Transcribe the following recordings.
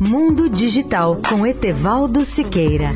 Mundo Digital com Etevaldo Siqueira.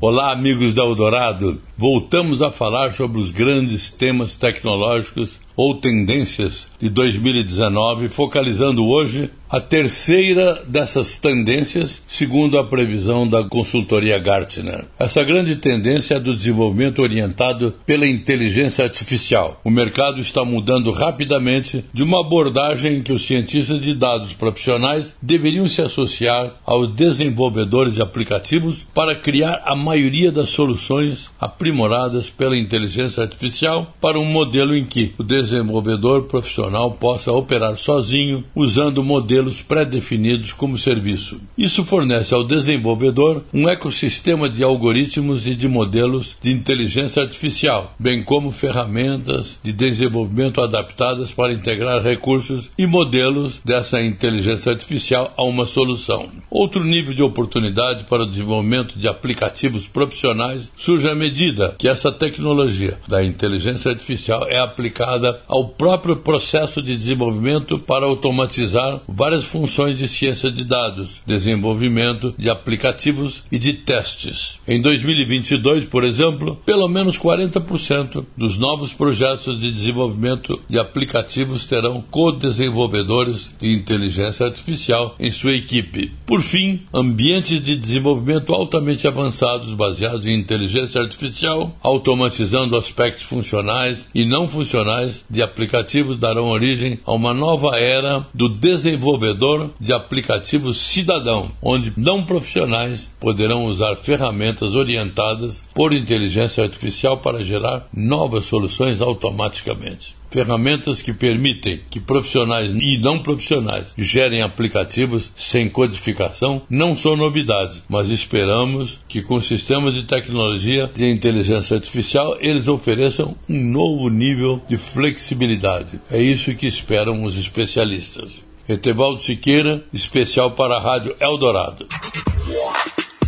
Olá, amigos da Eldorado. Voltamos a falar sobre os grandes temas tecnológicos ou tendências de 2019, focalizando hoje a terceira dessas tendências, segundo a previsão da consultoria Gartner. Essa grande tendência é do desenvolvimento orientado pela inteligência artificial. O mercado está mudando rapidamente de uma abordagem em que os cientistas de dados profissionais deveriam se associar aos desenvolvedores de aplicativos para criar a maioria das soluções aprimoradas pela inteligência artificial para um modelo em que o desenvolvedor profissional possa operar sozinho usando modelos pré-definidos como serviço. Isso fornece ao desenvolvedor um ecossistema de algoritmos e de modelos de inteligência artificial, bem como ferramentas de desenvolvimento adaptadas para integrar recursos e modelos dessa inteligência artificial a uma solução. Outro nível de oportunidade para o desenvolvimento de aplicativos profissionais surge à medida que essa tecnologia da inteligência artificial é aplicada ao próprio processo de desenvolvimento para automatizar várias funções de ciência de dados, desenvolvimento de aplicativos e de testes. Em 2022, por exemplo, pelo menos 40% dos novos projetos de desenvolvimento de aplicativos terão co-desenvolvedores de inteligência artificial em sua equipe. Por fim, ambientes de desenvolvimento altamente avançados baseados em inteligência artificial, automatizando aspectos funcionais e não funcionais de aplicativos darão origem a uma nova era do desenvolvedor de aplicativos cidadão, onde não profissionais poderão usar ferramentas orientadas por inteligência artificial para gerar novas soluções automaticamente ferramentas que permitem que profissionais e não profissionais gerem aplicativos sem codificação não são novidades, mas esperamos que com sistemas de tecnologia de inteligência artificial eles ofereçam um novo nível de flexibilidade. É isso que esperam os especialistas. Etevaldo Siqueira, especial para a Rádio Eldorado.